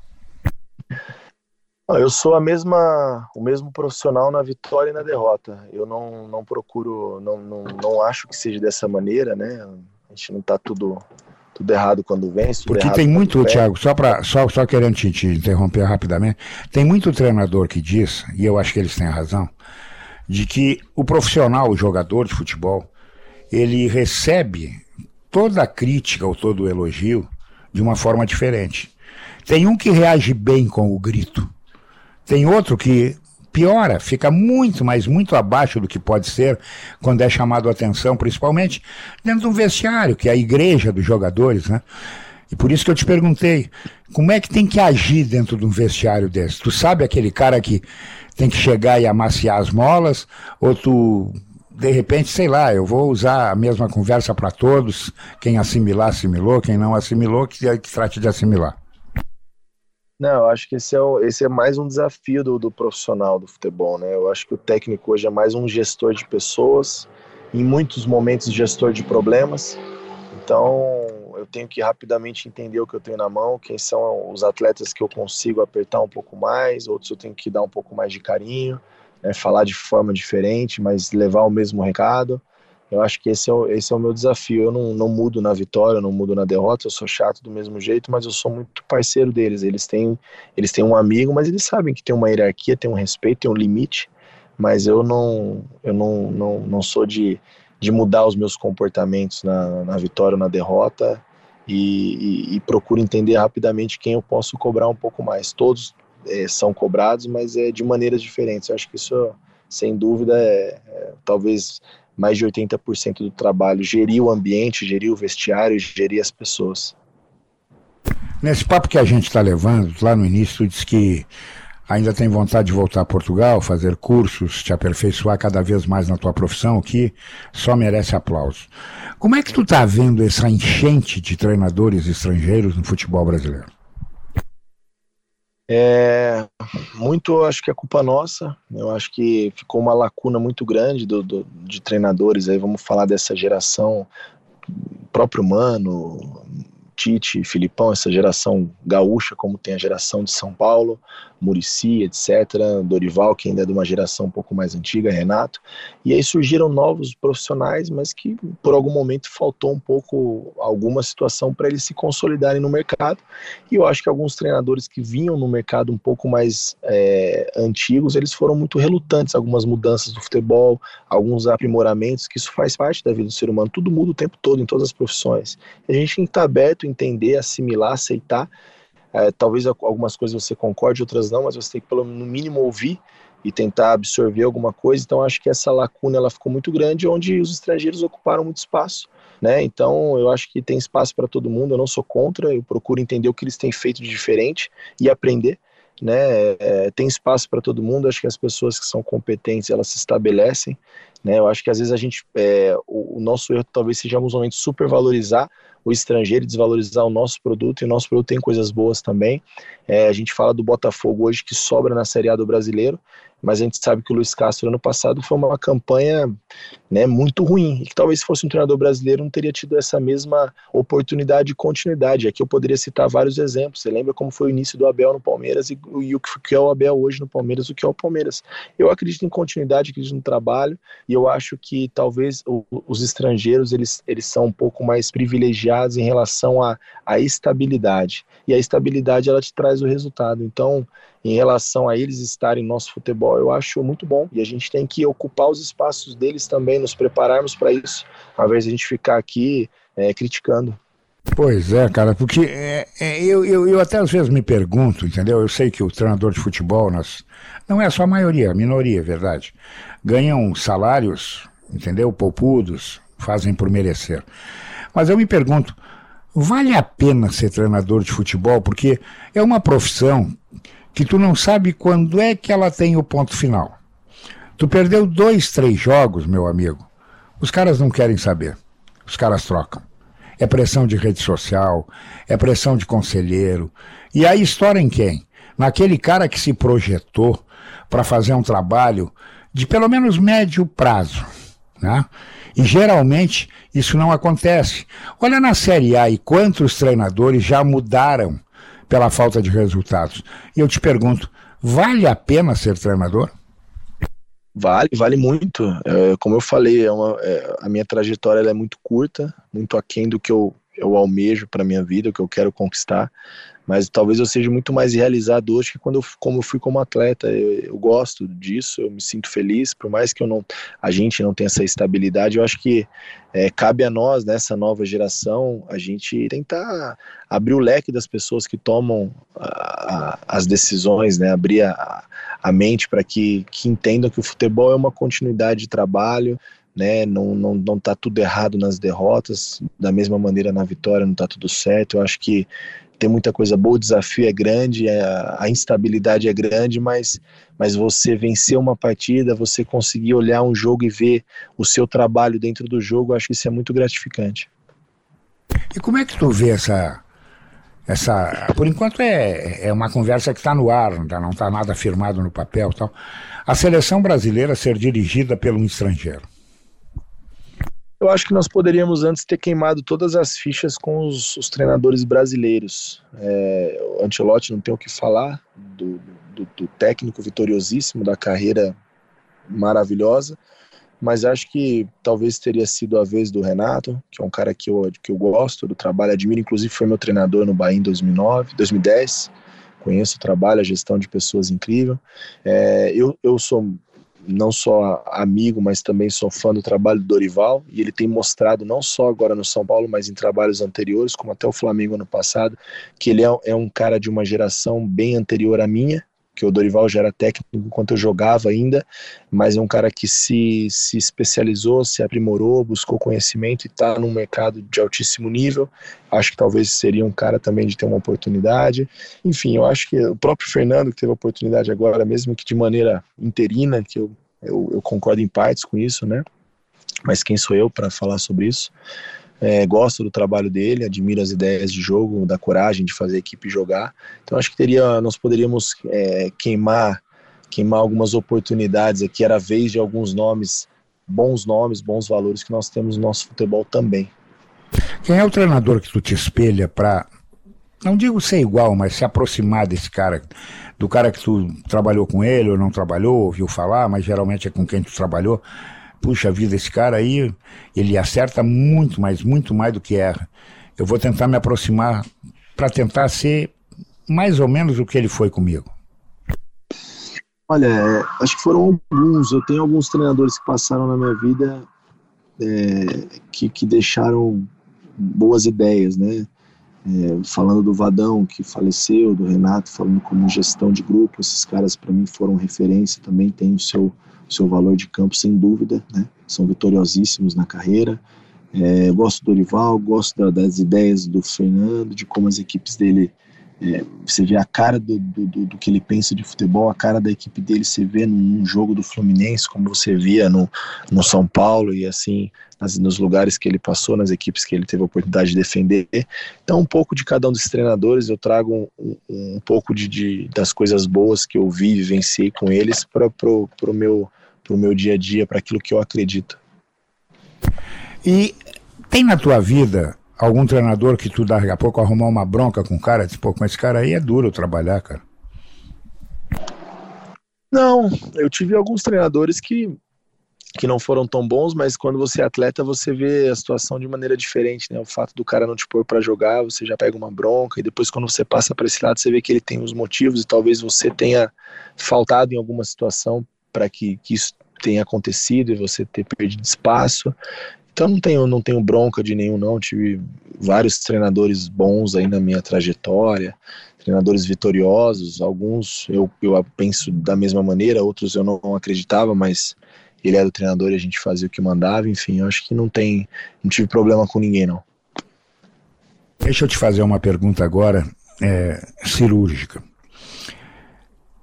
Eu sou a mesma, o mesmo profissional na vitória e na derrota. Eu não, não procuro, não, não, não acho que seja dessa maneira, né? A gente não está tudo tudo errado quando vence. Porque tem muito, Thiago, só, pra, só, só querendo te, te, interromper rapidamente, tem muito treinador que diz, e eu acho que eles têm razão, de que o profissional, o jogador de futebol, ele recebe toda a crítica ou todo o elogio de uma forma diferente. Tem um que reage bem com o grito. Tem outro que piora, fica muito, mas muito abaixo do que pode ser quando é chamado a atenção, principalmente dentro de um vestiário, que é a igreja dos jogadores, né? E por isso que eu te perguntei, como é que tem que agir dentro de um vestiário desse? Tu sabe aquele cara que tem que chegar e amaciar as molas, ou tu de repente, sei lá, eu vou usar a mesma conversa para todos, quem assimilar, assimilou, quem não assimilou, que, que trate de assimilar. Não, eu acho que esse é, esse é mais um desafio do, do, profissional do futebol, né? Eu acho que o técnico hoje é mais um gestor de pessoas, em muitos momentos gestor de problemas. Então, eu tenho que rapidamente entender o que eu tenho na mão, quem são os atletas que eu consigo apertar um pouco mais, outros eu tenho que dar um pouco mais de carinho, né? falar de forma diferente, mas levar o mesmo recado. Eu acho que esse é o, esse é o meu desafio. Eu não, não mudo na vitória, não mudo na derrota, eu sou chato do mesmo jeito, mas eu sou muito parceiro deles. Eles têm, eles têm um amigo, mas eles sabem que tem uma hierarquia, tem um respeito, tem um limite, mas eu não, eu não, não, não sou de, de mudar os meus comportamentos na, na vitória ou na derrota e, e, e, procuro entender rapidamente quem eu posso cobrar um pouco mais. Todos é, são cobrados, mas é de maneiras diferentes. Eu acho que isso, sem dúvida, é, é talvez mais de 80% do trabalho, gerir o ambiente, gerir o vestiário, gerir as pessoas. Nesse papo que a gente está levando, lá no início, disse que ainda tem vontade de voltar a Portugal, fazer cursos, te aperfeiçoar cada vez mais na tua profissão, que só merece aplauso. Como é que tu está vendo essa enchente de treinadores estrangeiros no futebol brasileiro? É, muito acho que é culpa nossa. Eu acho que ficou uma lacuna muito grande do, do, de treinadores. Aí vamos falar dessa geração próprio Mano, Tite, Filipão, essa geração gaúcha, como tem a geração de São Paulo, Murici, etc., Dorival, que ainda é de uma geração um pouco mais antiga, Renato. E aí surgiram novos profissionais, mas que por algum momento faltou um pouco alguma situação para eles se consolidarem no mercado. E eu acho que alguns treinadores que vinham no mercado um pouco mais é, antigos, eles foram muito relutantes, algumas mudanças do futebol, alguns aprimoramentos, que isso faz parte da vida do ser humano. Tudo muda o tempo todo, em todas as profissões. A gente tem que estar aberto, entender, assimilar, aceitar é, talvez algumas coisas você concorde, outras não, mas você tem que pelo no mínimo ouvir e tentar absorver alguma coisa. Então acho que essa lacuna ela ficou muito grande, onde os estrangeiros ocuparam muito espaço. Né? Então eu acho que tem espaço para todo mundo. Eu não sou contra, eu procuro entender o que eles têm feito de diferente e aprender. Né? É, tem espaço para todo mundo. Acho que as pessoas que são competentes elas se estabelecem. Né? Eu acho que às vezes a gente, é, o, o, nosso erro talvez seja momentos supervalorizar o estrangeiro, desvalorizar o nosso produto, e o nosso produto tem coisas boas também. É, a gente fala do Botafogo hoje que sobra na Série A do brasileiro, mas a gente sabe que o Luiz Castro ano passado foi uma campanha né, muito ruim, e que talvez se fosse um treinador brasileiro não teria tido essa mesma oportunidade e continuidade. Aqui eu poderia citar vários exemplos. Você lembra como foi o início do Abel no Palmeiras e, e o que é o Abel hoje no Palmeiras, o que é o Palmeiras. Eu acredito em continuidade, acredito no trabalho, e eu acho que talvez o, os estrangeiros eles, eles são um pouco mais privilegiados em relação à, estabilidade. E a estabilidade ela te traz o resultado. Então, em relação a eles estarem no nosso futebol, eu acho muito bom. E a gente tem que ocupar os espaços deles também, nos prepararmos para isso, ao invés de a gente ficar aqui é, criticando. Pois é, cara, porque é, é, eu, eu, eu, até às vezes me pergunto, entendeu? Eu sei que o treinador de futebol, nós, não é só a maioria, a minoria, é verdade, ganham salários, entendeu? Poupudos, fazem por merecer. Mas eu me pergunto, vale a pena ser treinador de futebol? Porque é uma profissão que tu não sabe quando é que ela tem o ponto final. Tu perdeu dois, três jogos, meu amigo. Os caras não querem saber. Os caras trocam. É pressão de rede social, é pressão de conselheiro. E aí história em quem? Naquele cara que se projetou para fazer um trabalho de pelo menos médio prazo. Né? E geralmente isso não acontece. Olha na Série A e quantos treinadores já mudaram pela falta de resultados. E eu te pergunto, vale a pena ser treinador? Vale, vale muito. É, como eu falei, é uma, é, a minha trajetória é muito curta, muito aquém do que eu eu almejo para minha vida, o que eu quero conquistar mas talvez eu seja muito mais realizado hoje que quando eu, como eu fui como atleta. Eu, eu, gosto disso, eu me sinto feliz, por mais que eu não, a gente não tenha essa estabilidade, eu acho que é, cabe a nós, nessa nova geração, a gente tentar abrir o leque das pessoas que tomam a, a, as decisões, né? abrir a, a mente para que, que entendam que o futebol é uma continuidade de trabalho, né? Não, não, não tá tudo errado nas derrotas, da mesma maneira na vitória não tá tudo certo. Eu acho que tem muita coisa boa, o desafio é grande, a, a, instabilidade é grande, mas, mas você vencer uma partida, você conseguir olhar um jogo e ver o seu trabalho dentro do jogo, acho que isso é muito gratificante. E como é que tu vê essa. essa por enquanto é, é uma conversa que está no ar, não está nada firmado no papel tal. A seleção brasileira ser dirigida pelo estrangeiro. Eu acho que nós poderíamos antes ter queimado todas as fichas com os, os treinadores brasileiros. É, o Ancelotti não tem o que falar do, do, do, técnico vitoriosíssimo, da carreira maravilhosa, mas acho que talvez teria sido a vez do Renato, que é um cara que eu, que eu gosto do trabalho, admiro, inclusive foi meu treinador no Bahia em 2009, 2010, conheço o trabalho, a gestão de pessoas incrível. É, eu, eu sou não só amigo, mas também sou fã do trabalho do Dorival, e ele tem mostrado, não só agora no São Paulo, mas em trabalhos anteriores, como até o Flamengo ano passado, que ele é, é um cara de uma geração bem anterior à minha, que o Dorival já era técnico enquanto eu jogava ainda, mas é um cara que se, se especializou, se aprimorou, buscou conhecimento e está num mercado de altíssimo nível. Acho que talvez seria um cara também de ter uma oportunidade. Enfim, eu acho que o próprio Fernando, que teve a oportunidade agora, mesmo que de maneira interina, que eu, eu, eu concordo em partes com isso, né? Mas quem sou eu para falar sobre isso? É, gosto do trabalho dele, admiro as ideias de jogo, da coragem de fazer a equipe jogar. Então acho que teria, nós poderíamos é, queimar, queimar algumas oportunidades aqui. Era vez de alguns nomes, bons nomes, bons valores que nós temos no nosso futebol também. Quem é o treinador que tu te espelha para, não digo ser igual, mas se aproximar desse cara, do cara que tu trabalhou com ele ou não trabalhou, ouviu falar, mas geralmente é com quem tu trabalhou puxa vida, esse cara aí, ele acerta muito mais, muito mais do que erra. Eu vou tentar me aproximar para tentar ser mais ou menos o que ele foi comigo. Olha, é, acho que foram alguns. Eu tenho alguns treinadores que passaram na minha vida é, que, que deixaram boas ideias, né? É, falando do Vadão, que faleceu, do Renato, falando como gestão de grupo, esses caras para mim foram referência, também tem o seu seu valor de campo sem dúvida, né? São vitoriosíssimos na carreira. É, gosto do Dorival, gosto da, das ideias do Fernando, de como as equipes dele é, você vê a cara do, do, do, que ele pensa de futebol, a cara da equipe dele você vê num jogo do Fluminense, como você via no, no São Paulo e assim nas, nos lugares que ele passou, nas equipes que ele teve a oportunidade de defender. Então, um pouco de cada um dos treinadores, eu trago um, um, pouco de, de, das coisas boas que eu vi e vivenciei com eles para o meu para o meu dia a dia, para aquilo que eu acredito. E tem na tua vida algum treinador que tu daqui a pouco arrumar uma bronca com o cara, tipo, com esse cara aí é duro trabalhar, cara? Não, eu tive alguns treinadores que, que não foram tão bons, mas quando você é atleta, você vê a situação de maneira diferente, né? O fato do cara não te pôr para jogar, você já pega uma bronca, e depois quando você passa para esse lado, você vê que ele tem os motivos e talvez você tenha faltado em alguma situação para que, que isso tenha acontecido e você ter perdido espaço. Então não tenho, não tenho bronca de nenhum não, tive vários treinadores bons aí na minha trajetória, treinadores vitoriosos, alguns eu, eu penso da mesma maneira, outros eu não, acreditava, mas ele era o treinador e a gente fazia o que mandava, enfim, eu acho que não tem, não tive problema com ninguém não. Deixa eu te fazer uma pergunta agora, é, cirúrgica.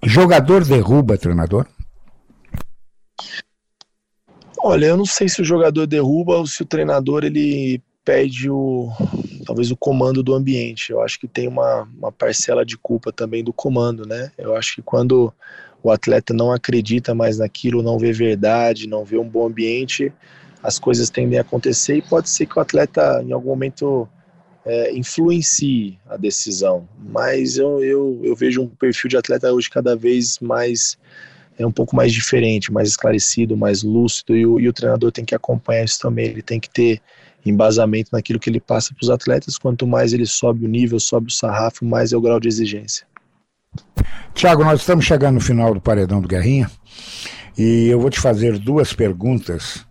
Jogador derruba treinador? Olha, eu não sei se o jogador derruba ou se o treinador ele perde o talvez o comando do ambiente. Eu acho que tem uma, uma parcela de culpa também do comando, né? Eu acho que quando o atleta não acredita mais naquilo, não vê verdade, não vê um bom ambiente, as coisas tendem a acontecer e pode ser que o atleta em algum momento é, influencie a decisão. Mas eu, eu, eu vejo um perfil de atleta hoje cada vez mais é um pouco mais diferente, mais esclarecido, mais lúcido, e o, e o treinador tem que acompanhar isso também, ele tem que ter embasamento naquilo que ele passa para os atletas. Quanto mais ele sobe o nível, sobe o sarrafo, mais é o grau de exigência. Tiago, nós estamos chegando no final do Paredão do Guerrinha e eu vou te fazer duas perguntas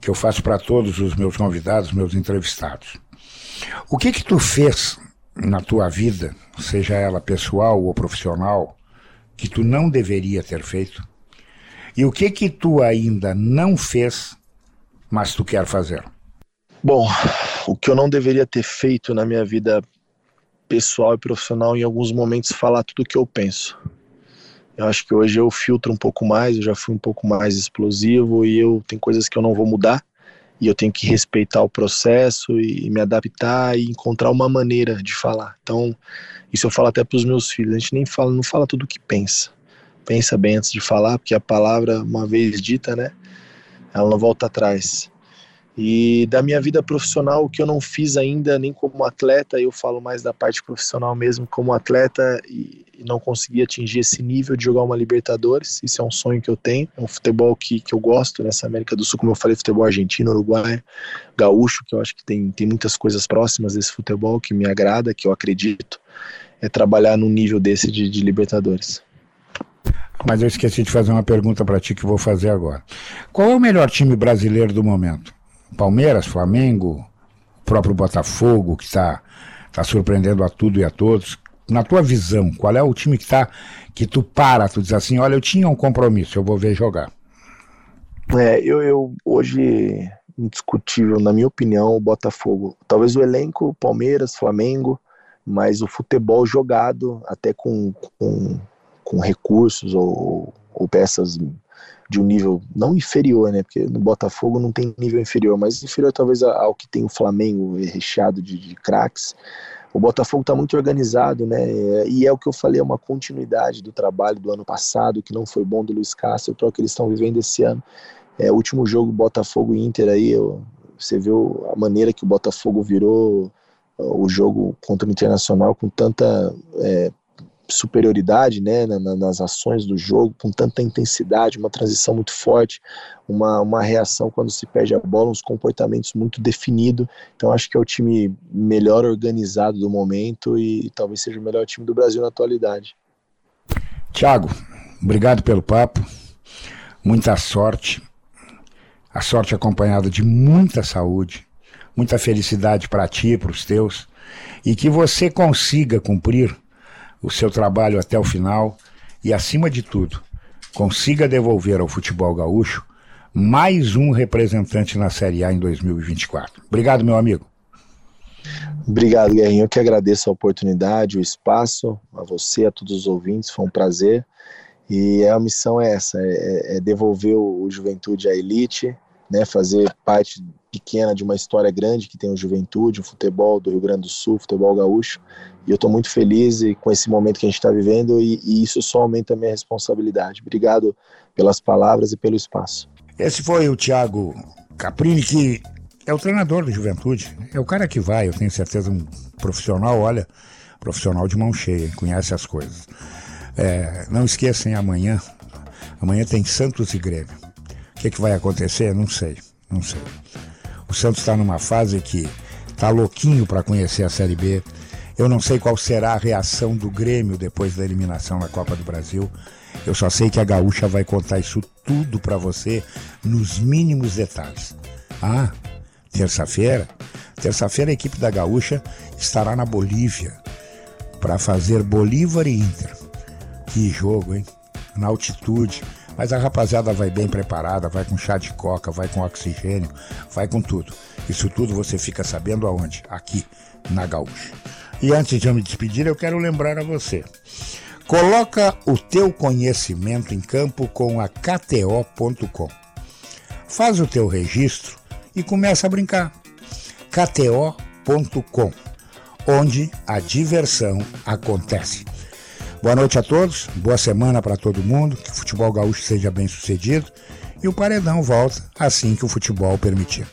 que eu faço para todos os meus convidados, meus entrevistados. O que que tu fez na tua vida, seja ela pessoal ou profissional, que tu não deveria ter feito? E o que que tu ainda não fez, mas tu quer fazer? Bom, o que eu não deveria ter feito na minha vida pessoal e profissional, em alguns momentos, falar tudo o que eu penso. Eu acho que hoje eu filtro um pouco mais, eu já fui um pouco mais explosivo e eu tem coisas que eu não vou mudar e eu tenho que respeitar o processo e, me adaptar e encontrar uma maneira de falar. Então, isso eu falo até para os meus filhos. A gente nem fala, não fala tudo o que pensa. Pensa bem antes de falar, porque a palavra, uma vez dita, né, ela não volta atrás. E da minha vida profissional, o que eu não fiz ainda, nem como atleta, eu falo mais da parte profissional mesmo, como atleta, e, não consegui atingir esse nível de jogar uma Libertadores. Isso é um sonho que eu tenho, é um futebol que, que eu gosto nessa América do Sul, como eu falei, futebol argentino, uruguai, gaúcho, que eu acho que tem, tem muitas coisas próximas desse futebol que me agrada, que eu acredito, é trabalhar num nível desse de, de Libertadores. Mas eu esqueci de fazer uma pergunta para ti que vou fazer agora. Qual é o melhor time brasileiro do momento? Palmeiras, Flamengo, próprio Botafogo, que está tá surpreendendo a tudo e a todos. Na tua visão, qual é o time que tá que tu para, tu diz assim, olha, eu tinha um compromisso, eu vou ver jogar. É, eu, eu hoje indiscutível, na minha opinião, o Botafogo. Talvez o elenco, Palmeiras, Flamengo, mas o futebol jogado, até com, com, com recursos ou, ou peças de um nível não inferior, né? Porque no Botafogo não tem nível inferior, mas inferior talvez ao que tem o Flamengo recheado de, de craques. O Botafogo está muito organizado, né? E é o que eu falei, é uma continuidade do trabalho do ano passado, que não foi bom do Luiz Castro, para o que eles estão vivendo esse ano. É, o último jogo Botafogo Inter aí, você viu a maneira que o Botafogo virou o jogo contra o Internacional com tanta é, superioridade né, nas ações do jogo, com tanta intensidade, uma transição muito forte, uma, uma reação quando se perde a bola, uns comportamentos muito definidos. Então acho que é o time melhor organizado do momento e, e talvez seja o melhor time do Brasil na atualidade. Tiago, obrigado pelo papo, muita sorte, a sorte acompanhada de muita saúde, muita felicidade para ti e para os teus, e que você consiga cumprir o seu trabalho até o final e, acima de tudo, consiga devolver ao futebol gaúcho mais um representante na Série A em 2024. Obrigado, meu amigo. Obrigado, Guerrinho. Eu que agradeço a oportunidade, o espaço, a você, a todos os ouvintes. Foi um prazer. E a missão é essa: é, é devolver o Juventude à elite, né, fazer parte pequena de uma história grande que tem o Juventude, o futebol do Rio Grande do Sul, o futebol gaúcho. E eu estou muito feliz com esse momento que a gente está vivendo e, e, isso só aumenta a minha responsabilidade. Obrigado pelas palavras e pelo espaço. Esse foi o Thiago Caprini, que é o treinador do Juventude. É o cara que vai, eu tenho certeza, um profissional, olha, profissional de mão cheia, conhece as coisas. É, não esqueçam, amanhã, amanhã tem Santos e Grêmio. Que, que vai acontecer? Não sei, não sei. O Santos está numa fase que está louquinho para conhecer a Série B eu não sei qual será a reação do Grêmio depois da eliminação na Copa do Brasil. Eu só sei que a Gaúcha vai contar isso tudo para você nos mínimos detalhes. Ah, terça-feira, terça-feira a equipe da Gaúcha estará na Bolívia para fazer Bolívar e Inter. Que jogo, hein? Na altitude. Mas a rapaziada vai bem preparada, vai com chá de coca, vai com oxigênio, vai com tudo. Isso tudo você fica sabendo aonde? Aqui, na Gaúcha. E antes de eu me despedir, eu quero lembrar a você. Coloca o teu conhecimento em campo com a KTO.com. Faz o teu registro e começa a brincar. KTO.com, onde a diversão acontece. Boa noite a todos, boa semana para todo mundo, que o futebol gaúcho seja bem sucedido e o Paredão volta assim que o futebol permitir.